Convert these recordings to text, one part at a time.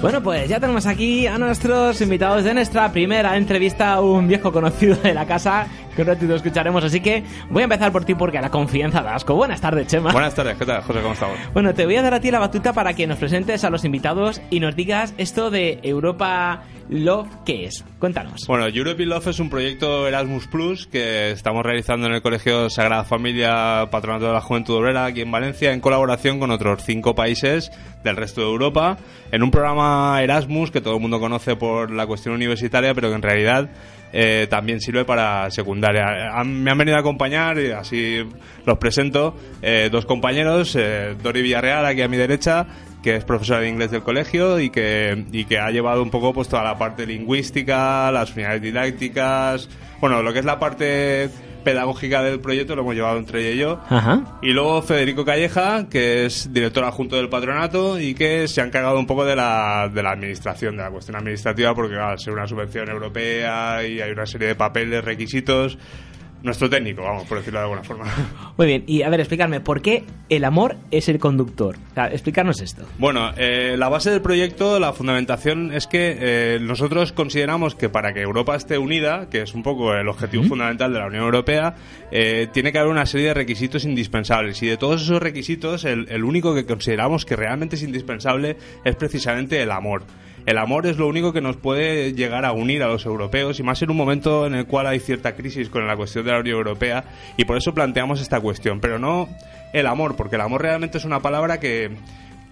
Bueno, pues ya tenemos aquí a nuestros invitados de nuestra primera entrevista un viejo conocido de la casa que un ratito escucharemos. Así que voy a empezar por ti porque la confianza da asco. Buenas tardes, Chema. Buenas tardes, ¿qué tal, José? ¿Cómo estamos? Bueno, te voy a dar a ti la batuta para que nos presentes a los invitados y nos digas esto de Europa Love, ¿qué es? Cuéntanos. Bueno, Europe Love es un proyecto Erasmus Plus que estamos realizando en el Colegio Sagrada Familia Patronato de la Juventud Obrera aquí en Valencia en colaboración con otros cinco países del resto de Europa en un programa Erasmus que todo el mundo conoce por la cuestión universitaria pero que en realidad eh, también sirve para secundaria. Me han venido a acompañar, y así los presento, eh, dos compañeros, eh, Dori Villarreal, aquí a mi derecha, que es profesora de inglés del colegio y que, y que ha llevado un poco pues toda la parte lingüística, las unidades didácticas, bueno, lo que es la parte pedagógica del proyecto lo hemos llevado entre ella y yo. Ajá. Y luego Federico Calleja, que es director adjunto del patronato y que se ha encargado un poco de la, de la administración, de la cuestión administrativa, porque claro, al ser una subvención europea y hay una serie de papeles, requisitos, nuestro técnico, vamos, por decirlo de alguna forma. Muy bien, y a ver, explicarme, ¿por qué el amor es el conductor? O sea, explicarnos esto. Bueno, eh, la base del proyecto, la fundamentación es que eh, nosotros consideramos que para que Europa esté unida, que es un poco el objetivo fundamental de la Unión Europea, eh, tiene que haber una serie de requisitos indispensables. Y de todos esos requisitos, el, el único que consideramos que realmente es indispensable es precisamente el amor. El amor es lo único que nos puede llegar a unir a los europeos y más en un momento en el cual hay cierta crisis con la cuestión de la Unión Europea y por eso planteamos esta cuestión. Pero no el amor, porque el amor realmente es una palabra que,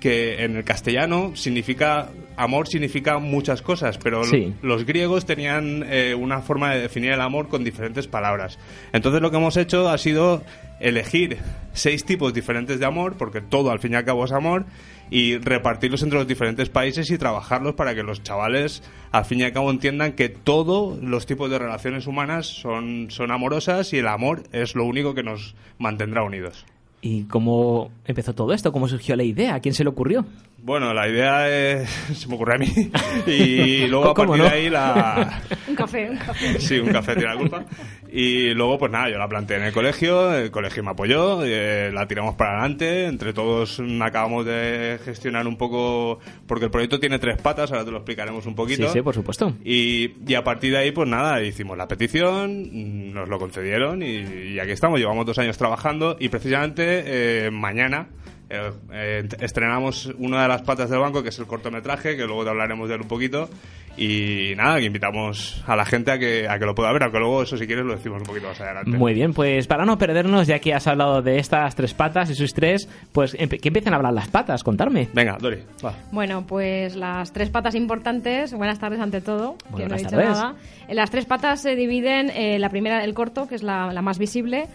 que en el castellano significa amor significa muchas cosas, pero Sí. los griegos tenían eh, una forma de definir el amor con diferentes palabras. Entonces lo que hemos hecho ha sido elegir seis tipos diferentes de amor, porque todo al fin y al cabo es amor, y repartirlos entre los diferentes países y trabajarlos para que los chavales al fin y al cabo entiendan que todos los tipos de relaciones humanas son, son amorosas y el amor es lo único que nos mantendrá unidos. ¿Y cómo empezó todo esto? ¿Cómo surgió la idea? ¿A quién se le ocurrió? Bueno, la idea es, se me ocurre a mí y luego a ¿Cómo partir no? de ahí la, Un café, un café. Sí, un café tiene la culpa. Y luego, pues nada, yo la planteé en el colegio, el colegio me apoyó, eh, la tiramos para adelante, entre todos acabamos de gestionar un poco, porque el proyecto tiene tres patas, ahora te lo explicaremos un poquito. Sí, sí, por supuesto. Y, y a partir de ahí, pues nada, hicimos la petición, nos lo concedieron y, y aquí estamos, llevamos dos años trabajando y precisamente eh, mañana eh, eh, estrenamos una de las patas del banco, que es el cortometraje, que luego te hablaremos de él un poquito. Y nada, que invitamos a la gente a que, a que lo pueda ver, aunque luego eso si quieres lo decimos un poquito más adelante. Muy bien, pues para no perdernos, ya que has hablado de estas tres patas y sus tres, pues que empiecen a hablar las patas, contarme. Venga, Dori, va. Bueno, pues las tres patas importantes. Buenas tardes ante todo. que no he Buenas dicho tardes. nada. Eh, Las tres patas se dividen. eh, la primera, el corto, que es la, la más visible.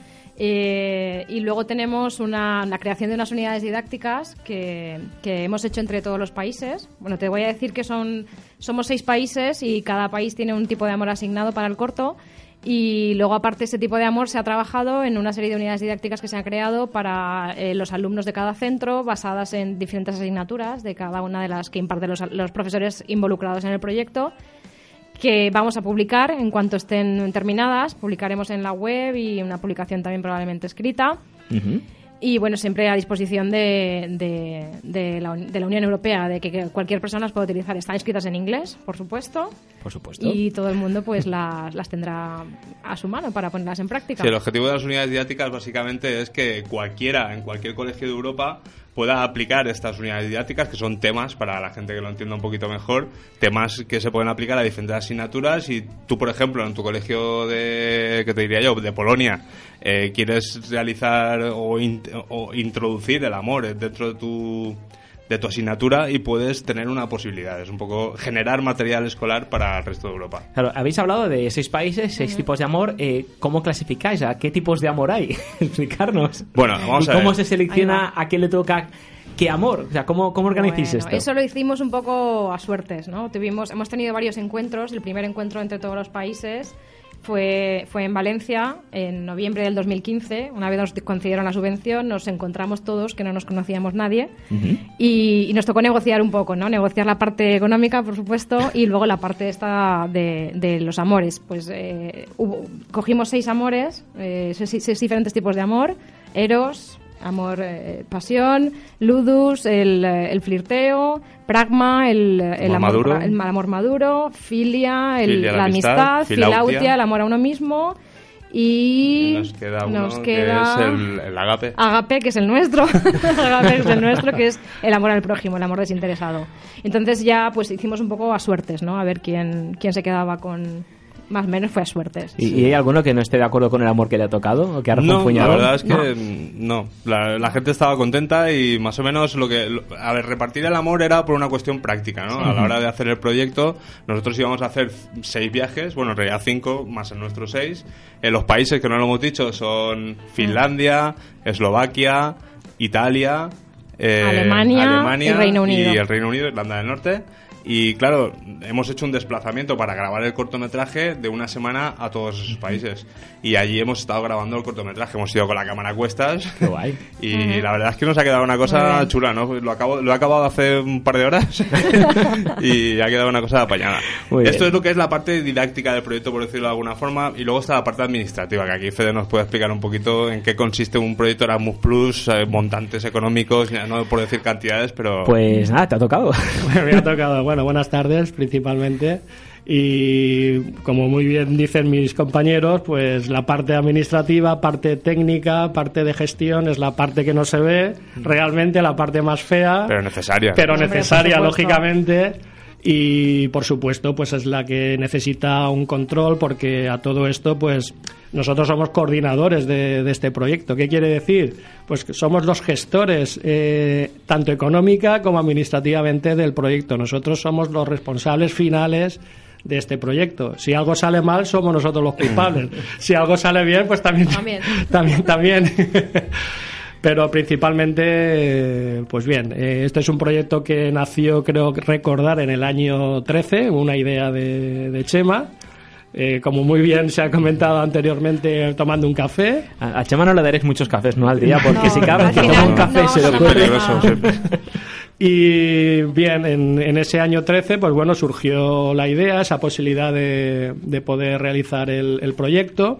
Eh, y luego tenemos una, la creación de unas unidades didácticas que, que hemos hecho entre todos los países. Bueno, te voy a decir que son somos seis países y cada país tiene un tipo de amor asignado para el corto. Y luego, aparte, ese tipo de amor se ha trabajado en una serie de unidades didácticas que se han creado para eh, los alumnos de cada centro, basadas en diferentes asignaturas de cada una de las que imparten los, los profesores involucrados en el proyecto, que vamos a publicar en cuanto estén terminadas. Publicaremos en la web y una publicación también probablemente escrita. Y bueno, siempre a disposición de, de, de la, Un- de la Unión Europea, de que, que cualquier persona las pueda utilizar. Están escritas en inglés, por supuesto, Por supuesto. y todo el mundo pues las, las tendrá a su mano para ponerlas en práctica. Sí, el objetivo de las unidades didácticas básicamente es que cualquiera, en cualquier colegio de Europa, pueda aplicar estas unidades didácticas, que son temas, para la gente que lo entienda un poquito mejor, temas que se pueden aplicar a diferentes asignaturas. Y tú, por ejemplo, en tu colegio de, que te diría yo, de Polonia, eh, quieres realizar o, in- o introducir el amor dentro de tu de tu asignatura y puedes tener una posibilidad, es un poco generar material escolar para el resto de Europa. Claro, habéis hablado de seis países, seis tipos de amor. eh, ¿Cómo clasificáis? ¿A qué tipos de amor hay? Explicarnos. Bueno, vamos ¿Y a cómo ver. se selecciona a quién le toca qué amor? O sea, ¿cómo, cómo organizáis Bueno, esto? Eso lo hicimos un poco a suertes, ¿no? Tuvimos, hemos tenido varios encuentros, el primer encuentro entre todos los países fue, fue en Valencia en noviembre del 2015. Una vez nos concedieron la subvención, nos encontramos todos, que no nos conocíamos nadie, y, y nos tocó negociar un poco, ¿no? Negociar la parte económica, por supuesto, y luego la parte esta de, de los amores. Pues eh, hubo- cogimos seis amores, eh, seis, seis diferentes tipos de amor, eros, amor, eh, pasión, ludus, el, eh, el flirteo, pragma, el, el Amor amor, maduro. el amor maduro, filia, el- Filia, la la amistad, amistad, filautia. filautia, el amor a uno mismo y Nos queda uno nos que es el, el agape. Agape, que es el nuestro, Agape, que es el nuestro, que es el amor al prójimo, el amor desinteresado. Entonces ya pues hicimos un poco a suertes, ¿no? A ver quién, quién se quedaba con... Más o menos fue a suertes. ¿Y, y hay alguno que no esté de acuerdo con el amor que le ha tocado? ¿O que ha No, la verdad es que No. no. La, la gente estaba contenta y más o menos lo que... lo- a ver, repartir el amor era por una cuestión práctica, ¿no? A la hora de hacer el proyecto, nosotros íbamos a hacer seis viajes, bueno, en realidad cinco, más en nuestros seis. En los países que no lo hemos dicho son Finlandia, Eslovaquia, Italia... eh, Alemania y Reino Unido. Y el Reino Unido, Irlanda del Norte. Y claro, hemos hecho un desplazamiento para grabar el cortometraje de una semana a todos esos países. Y allí hemos estado grabando el cortometraje. Hemos ido con la cámara a cuestas. Qué guay. Y la verdad es que nos ha quedado una cosa chula, ¿no? Lo, acabo, lo he acabado hace un par de horas y ha quedado una cosa apañada. Muy Esto bien. es lo que es la parte didáctica del proyecto, por decirlo de alguna forma, y luego está la parte administrativa, que aquí Fede nos puede explicar un poquito en qué consiste un proyecto Erasmus Plus, eh, montantes económicos, no por decir cantidades, pero... Pues nada, te ha tocado. Me ha tocado. Bueno, buenas tardes principalmente. Y como muy bien dicen mis compañeros, pues la parte administrativa, parte técnica, parte de gestión es la parte que no se ve, realmente la parte más fea, pero necesaria. pero Hombre, necesaria lógicamente. Y por supuesto, pues es la que necesita un control porque a todo esto, pues nosotros somos coordinadores de, de este proyecto. ¿Qué quiere decir? Pues que somos los gestores, eh, tanto económica como administrativamente, del proyecto. Nosotros somos los responsables finales de este proyecto. Si algo sale mal, somos nosotros los culpables. Si algo sale bien, pues también También. también, también. Pero principalmente, eh, pues bien, eh, este es un proyecto que nació, creo recordar, en el año 13, una idea de, de Chema. Eh, como muy bien se ha comentado anteriormente, tomando un café. A, a Chema no le daréis muchos cafés, ¿no? Al día, porque No, si cada vez que toma un café no, se le ocurre... Y bien, en, en ese año 13, pues bueno, surgió la idea, esa posibilidad de, de poder realizar el, el proyecto.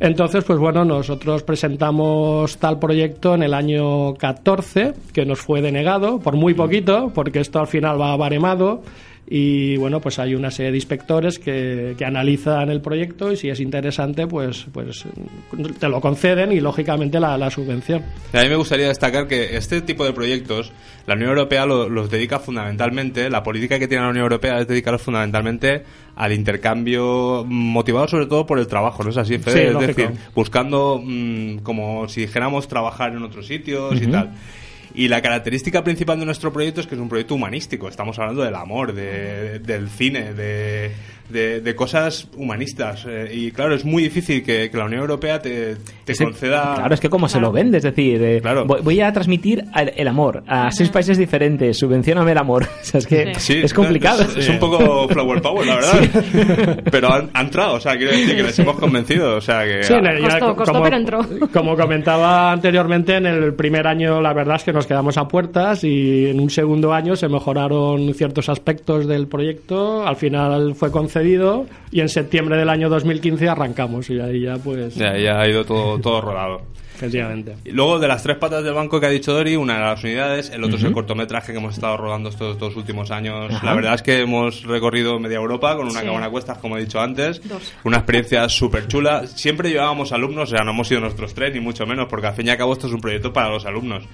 Entonces, pues bueno, nosotros presentamos tal proyecto en el año 14, que nos fue denegado por muy poquito, porque esto al final va baremado. Y bueno, pues hay una serie de inspectores que, que analizan el proyecto y si es interesante, pues, pues te lo conceden y lógicamente la, la subvención. A mí me gustaría destacar que este tipo de proyectos, la Unión Europea lo- los dedica fundamentalmente, la política que tiene la Unión Europea es dedicarlos fundamentalmente al intercambio motivado sobre todo por el trabajo, ¿no es así? Fede? Sí, es decir, buscando mm, como si dijéramos trabajar en otros sitios y tal. Y la característica principal de nuestro proyecto es que es un proyecto humanístico. Estamos hablando del amor, de- del cine, de, de- de cosas humanistas. Eh, y claro, es muy difícil que, que la Unión Europea te, te Ese- conceda... Claro, es que como se lo vende, es decir, eh, Claro. voy, voy a transmitir el, el amor a seis países diferentes, subvencioname el amor. O sea, es que Sí, es complicado. Es, es un poco flower power, la verdad. Pero han, ha entrado, o sea, quiero decir que les hemos convencido. O sea, que. Sí, ah, el- Costó, costó, pero entró. Como comentaba anteriormente, en el primer año la verdad es que nos quedamos a puertas y en un segundo año se mejoraron ciertos aspectos del proyecto, al final fue concedido y en septiembre del año 2015 arrancamos y ahí ya pues ya, ya ha ido todo, todo rodado. efectivamente. Y luego, de las tres patas del banco que ha dicho Dori, una de las unidades, el otro es el cortometraje que hemos estado rodando estos dos últimos años. Ajá. La verdad es que hemos recorrido media Europa con una Sí. cámara a cuestas, como he dicho antes. Dos. Una experiencia súper chula. Siempre llevábamos alumnos, o sea, no hemos sido nosotros tres, ni mucho menos, porque al fin y al cabo esto es un proyecto para los alumnos.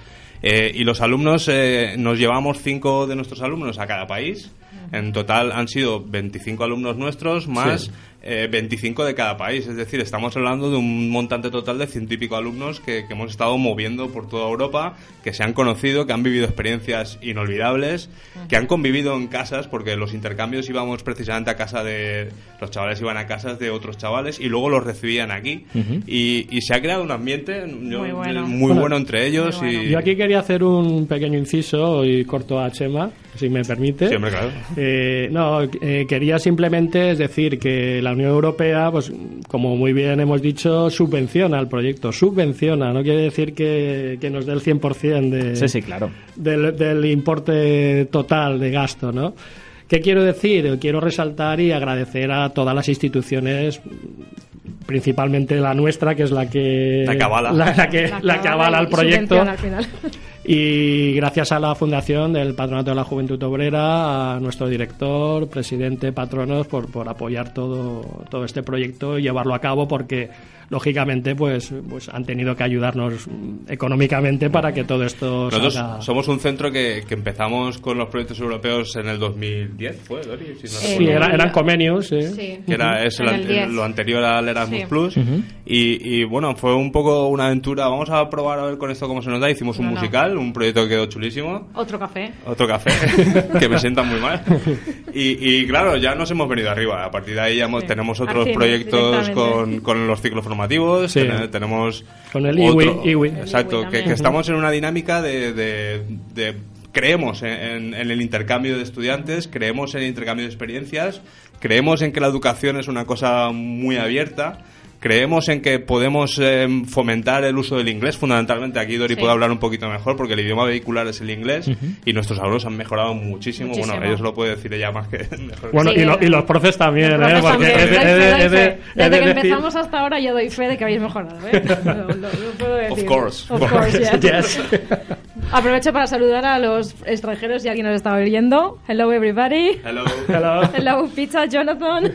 Eh, y los alumnos, eh, nos llevamos cinco de nuestros alumnos a cada país. En total han sido 25 alumnos nuestros más eh, 25 de cada país. Es decir, estamos hablando de un montante total de ciento y pico alumnos que, que hemos estado moviendo por toda Europa, que se han conocido, que han vivido experiencias inolvidables, que han convivido en casas, porque los intercambios íbamos precisamente a casa de. Los chavales iban a casas de otros chavales y luego los recibían aquí. y, y se ha creado un ambiente yo- Muy bueno. muy Bueno, bueno entre ellos. muy bueno. y... Yo aquí quería hacer un pequeño inciso y corto a Chema, si me permite. Sí, hombre, claro. Eh, no, eh, quería simplemente es decir que la Unión Europea, pues como muy bien hemos dicho, subvenciona el proyecto, subvenciona, no quiere decir que, que nos dé el 100% de, Sí, sí, claro. del, del importe total de gasto, ¿no? ¿Qué quiero decir? Quiero resaltar y agradecer a todas las instituciones, principalmente la nuestra, que es la que La que avala. la, la que, la que avala el proyecto. subvenciona al final. Y gracias a la Fundación del Patronato de la Juventud Obrera, a nuestro director, presidente, patronos, por, por apoyar todo, todo este proyecto y llevarlo a cabo, porque lógicamente pues, pues han tenido que ayudarnos económicamente para que todo esto Nosotros salga. somos un centro que, que empezamos con los proyectos europeos en el 2010, ¿fue, Dori? Si no Sí, era- eran convenios. Sí. que era es el En el ante- 10. lo anterior al Erasmus Sí. Plus y, y, bueno fue un poco una aventura vamos a probar a ver con esto cómo se nos da hicimos un No, no. Un proyecto que quedó chulísimo Otro café. otro café que me sienta muy mal y, y, claro ya nos hemos venido arriba a partir de ahí ya hemos- Sí. tenemos otros proyectos con, con los ciclos formativos Sí. ten- tenemos Con el otro- IWI, IWI. exacto El IWI que, que estamos en una dinámica de, de- de- creemos en, en- en el intercambio de estudiantes creemos en el intercambio de experiencias creemos en que la educación es una cosa muy abierta Creemos en que podemos eh, fomentar el uso del inglés, fundamentalmente. Aquí Dori Sí. puede hablar un poquito mejor porque el idioma vehicular es el inglés y nuestros alumnos han mejorado muchísimo. Muchísimo. Bueno, ellos lo puede decir ella más que mejor. Bueno, Sí, y, lo- eh, y los profes también, Los ¿eh? profes Porque también. Desde de que decir- empezamos hasta ahora yo doy fe de que habéis mejorado, ¿eh? Lo, lo- lo puedo decir. course. Of course, yes. Yes. Aprovecho para saludar a los extranjeros si alguien nos está oyendo. Hello everybody. Hello. Hello. Hello pizza Jonathan.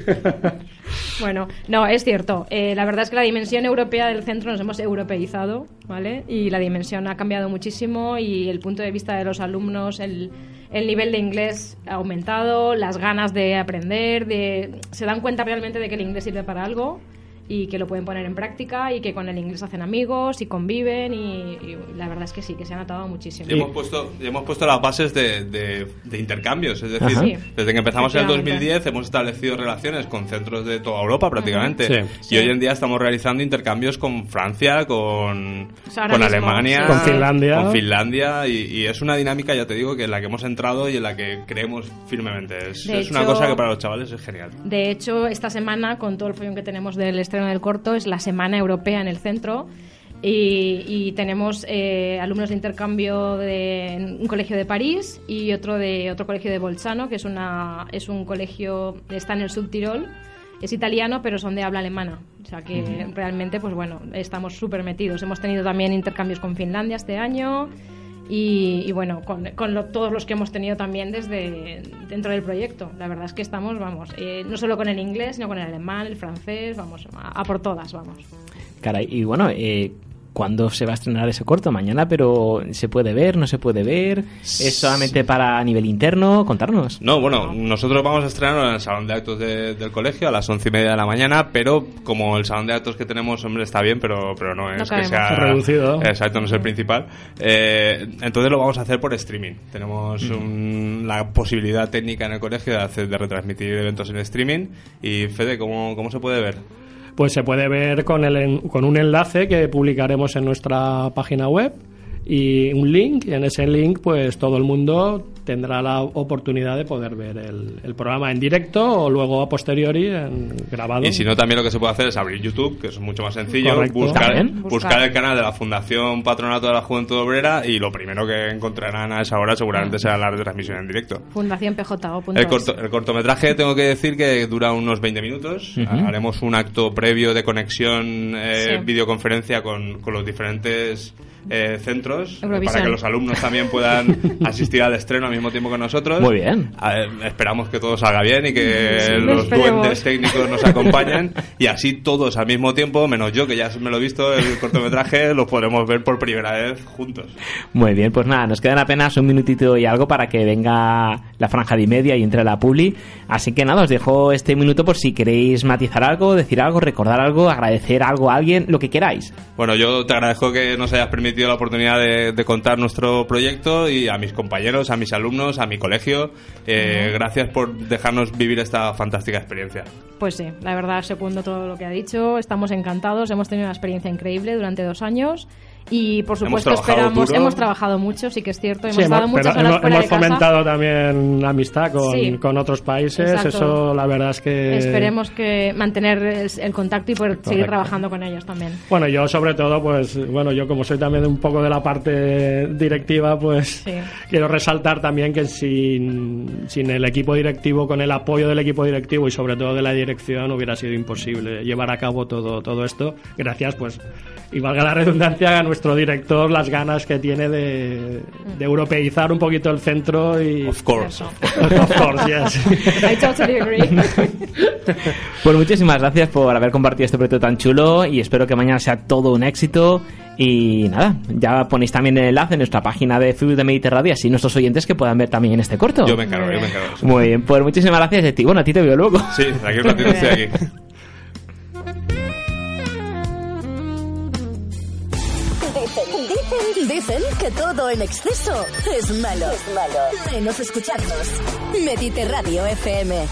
Bueno, no, es cierto. Eh, la verdad es que la dimensión europea del centro nos hemos europeizado, ¿vale? Y la dimensión ha cambiado muchísimo y el punto de vista de los alumnos, el, el nivel de inglés ha aumentado, las ganas de aprender, de se dan cuenta realmente de que el inglés sirve para algo y que lo pueden poner en práctica y que con el inglés hacen amigos y conviven y, y la verdad es que sí, que se ha notado muchísimo. Y hemos puesto, y hemos puesto las bases de, de- de intercambios, es decir. Sí. desde que empezamos en el Efectivamente. 2010 hemos establecido relaciones con centros de toda Europa prácticamente. Sí. Y Sí. hoy en día estamos realizando intercambios con Francia, con, O sea, con mismo, Alemania, sí. Con Finlandia. con Finlandia, y, y es una dinámica, ya te digo, que en la que hemos entrado y en la que creemos firmemente. Es, es una hecho- cosa que para los chavales es genial. De hecho, esta semana, con todo el follón que tenemos del estreno del corto, es la Semana Europea en el centro. Y, y tenemos eh, alumnos de intercambio de un colegio de París y otro de otro colegio de Bolzano, que es, una, es un colegio, está en el subtirol. Es italiano, pero son de habla alemana. O sea que realmente, pues bueno, estamos súper metidos. Hemos tenido también intercambios con Finlandia este año. Y, y bueno, con, con lo- todos los que hemos tenido también desde dentro del proyecto. La verdad es que estamos, vamos, eh, no solo con el inglés, sino con el alemán, el francés, vamos, a, por todas, vamos. Caray, y bueno, eh, ¿cuándo se va a estrenar ese corto? Mañana, pero ¿se puede ver? ¿No se puede ver? ¿Es solamente para nivel interno? Contarnos. No, bueno, nosotros vamos a estrenarlo en el salón de actos de- del colegio a las once y media de la mañana, pero como el salón de actos que tenemos, hombre, está bien, pero, pero no es que sea Reducido. Exacto, no es el principal. Eh, entonces lo vamos a hacer por streaming. Tenemos un- la posibilidad técnica en el colegio de, hacer, de retransmitir eventos en streaming. Y Fede, ¿cómo, cómo se puede ver? Pues se puede ver con, el, con un enlace que publicaremos en nuestra página web y un link. Y en ese link, pues todo el mundo tendrá la oportunidad de poder ver el, el programa en directo o luego a posteriori en grabado. Y si no, también lo que se puede hacer es abrir YouTube, que es mucho más sencillo, buscar, buscar el canal de la Fundación Patronato de la Juventud Obrera y lo primero que encontrarán a esa hora seguramente será la retransmisión en directo. Fundación PJO. El, corto- el cortometraje tengo que decir que dura unos 20 minutos. Haremos un acto previo de conexión, eh, Sí. videoconferencia con, con los diferentes eh, centros eh, Eurovisión. para que los alumnos también puedan asistir al estreno al mismo tiempo que nosotros. Muy bien. Ver, esperamos que todo salga bien y que Sí, los esperemos. duendes técnicos nos acompañen y así todos al mismo tiempo, menos yo que ya me lo he visto el cortometraje, lo podremos ver por primera vez juntos. Muy bien, pues nada, nos quedan apenas un minutito y algo para que venga la franja de y media y entre la publi. Así que nada, os dejo este minuto por si queréis matizar algo, decir algo, recordar algo, agradecer algo a alguien, lo que queráis. Bueno, yo te agradezco que nos hayas permitido la oportunidad de, de contar nuestro proyecto y a mis compañeros, a mis alumnos, a mi colegio. Eh, Gracias por dejarnos vivir esta fantástica experiencia. Pues sí, la verdad segundo todo lo que ha dicho. Estamos encantados, hemos tenido una experiencia increíble durante dos años Y por Hemos supuesto trabajado esperamos, duro. hemos trabajado mucho, sí que es cierto, hemos Sí, dado hemos, muchas horas hemos, fuera hemos de casa. fomentado también amistad con, Sí. con otros países. Exacto. Eso la verdad es que... Esperemos que mantener el, el contacto y poder seguir Correcto. trabajando con ellos también. Bueno, yo sobre todo, pues, bueno, yo como soy también un poco de la parte directiva, pues Sí. quiero resaltar también que sin, sin el equipo directivo, con el apoyo del equipo directivo y sobre todo de la dirección, hubiera sido imposible llevar a cabo todo, todo esto. Gracias, pues, y valga la redundancia, a nuestro director las ganas que tiene de, de europeizar un poquito el centro y... Of course. Of course, yes. I totally agree. Pues muchísimas gracias por haber compartido este proyecto tan chulo y espero que mañana sea todo un éxito. Y nada, ya ponéis también el enlace en nuestra página de Facebook de Mediterradio, así nuestros oyentes que puedan ver también este corto. Yo me encargo, yo me encargo. Muy bien, pues muchísimas gracias a ti. Bueno, a ti te veo luego. Sí, de aquí un ratito estoy aquí. Dicen, dicen, dicen que todo en exceso es malo. Es malo. Menos escucharnos. Mediterradio FM.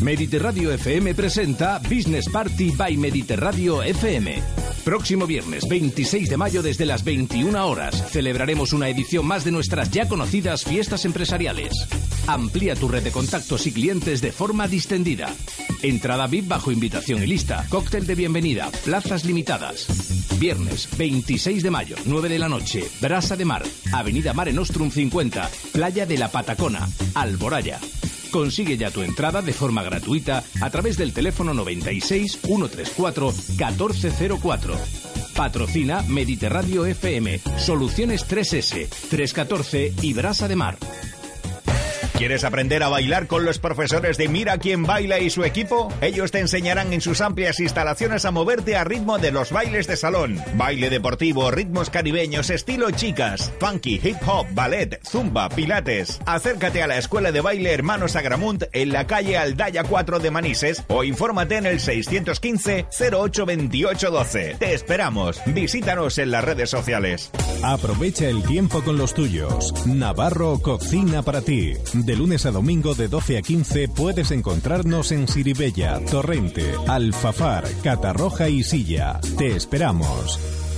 Mediterradio FM presenta Business Party by Mediterradio FM. Próximo viernes 26 de mayo desde las 21 horas celebraremos una edición más de nuestras ya conocidas fiestas empresariales. Amplía tu red de contactos y clientes de forma distendida. Entrada VIP bajo invitación y lista. Cóctel de bienvenida. Plazas limitadas. Viernes 26 de mayo, 9 de la noche. Brasa de Mar. Avenida Mare Nostrum 50. Playa de la Patacona. Alboraya. Consigue ya tu entrada de forma gratuita a través del teléfono 96 134 1404. Patrocina Mediterradio FM, Soluciones 3S, 314 y Brasa de Mar. ¿Quieres aprender a bailar con los profesores de Mira quién baila y su equipo? Ellos te enseñarán en sus amplias instalaciones a moverte a ritmo de los bailes de salón. Baile deportivo, ritmos caribeños, estilo chicas, funky, hip hop, ballet, zumba, pilates. Acércate a la Escuela de Baile Hermanos Agramunt en la calle Aldaya 4 de Manises o infórmate en el 615 082812. Te esperamos. Visítanos en las redes sociales. Aprovecha el tiempo con los tuyos. Navarro cocina para ti. Lunes a domingo de 12 a 15 puedes encontrarnos en Siribella, Torrente, Alfafar, Catarroja y Silla. Te esperamos.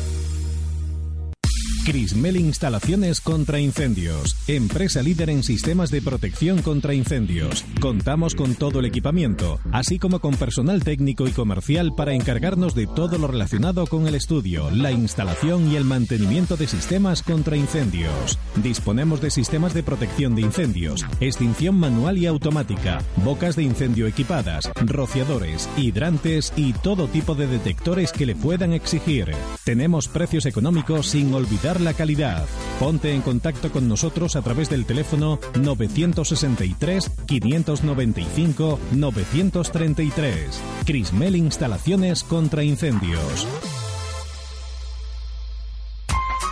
Crismel Instalaciones contra Incendios. Empresa líder en sistemas de protección contra incendios. Contamos con todo el equipamiento, así como con personal técnico y comercial para encargarnos de todo lo relacionado con el estudio, la instalación y el mantenimiento de sistemas contra incendios. Disponemos de sistemas de protección de incendios, extinción manual y automática, bocas de incendio equipadas, rociadores, hidrantes y todo tipo de detectores que le puedan exigir. Tenemos precios económicos sin olvidar la calidad. Ponte en contacto con nosotros a través del teléfono 963 595 933. Crismel Instalaciones contra Incendios.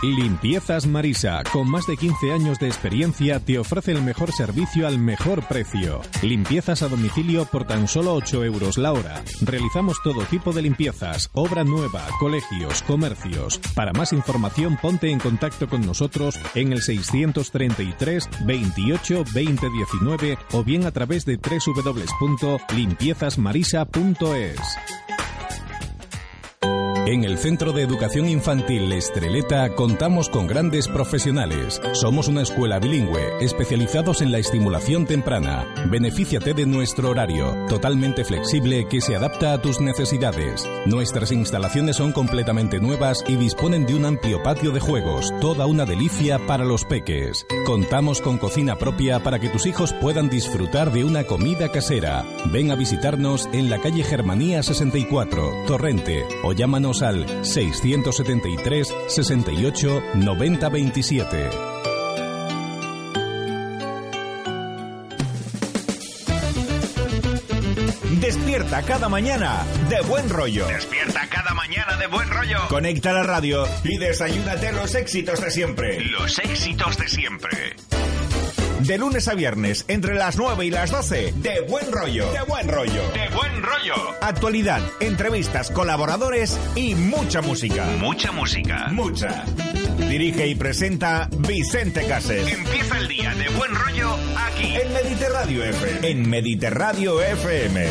Limpiezas Marisa, con más de 15 años de experiencia, te ofrece el mejor servicio al mejor precio. Limpiezas a domicilio por tan solo 8 euros la hora. Realizamos todo tipo de limpiezas, obra nueva, colegios, comercios. Para más información, ponte en contacto con nosotros en el 633 28 20 19 o bien a través de www.limpiezasmarisa.es. En el Centro de Educación Infantil Estreleta contamos con grandes profesionales. Somos una escuela bilingüe, especializados en la estimulación temprana. Benefíciate de nuestro horario, totalmente flexible que se adapta a tus necesidades. Nuestras instalaciones son completamente nuevas y disponen de un amplio patio de juegos, toda una delicia para los peques. Contamos con cocina propia para que tus hijos puedan disfrutar de una comida casera. Ven a visitarnos en la calle Germanía 64, Torrente, o llámanos al 673 68 90 27. Despierta cada mañana de buen rollo. Despierta cada mañana de buen rollo. Conecta la radio y desayúnate los éxitos de siempre. Los éxitos de siempre. De lunes a viernes, entre las 9 y las 12, de buen rollo. De buen rollo. De buen rollo. Actualidad, entrevistas, colaboradores y mucha música. Mucha música. Mucha. Dirige y presenta Vicente Cases. Empieza el día de buen rollo aquí en Mediterradio FM. En Mediterradio FM.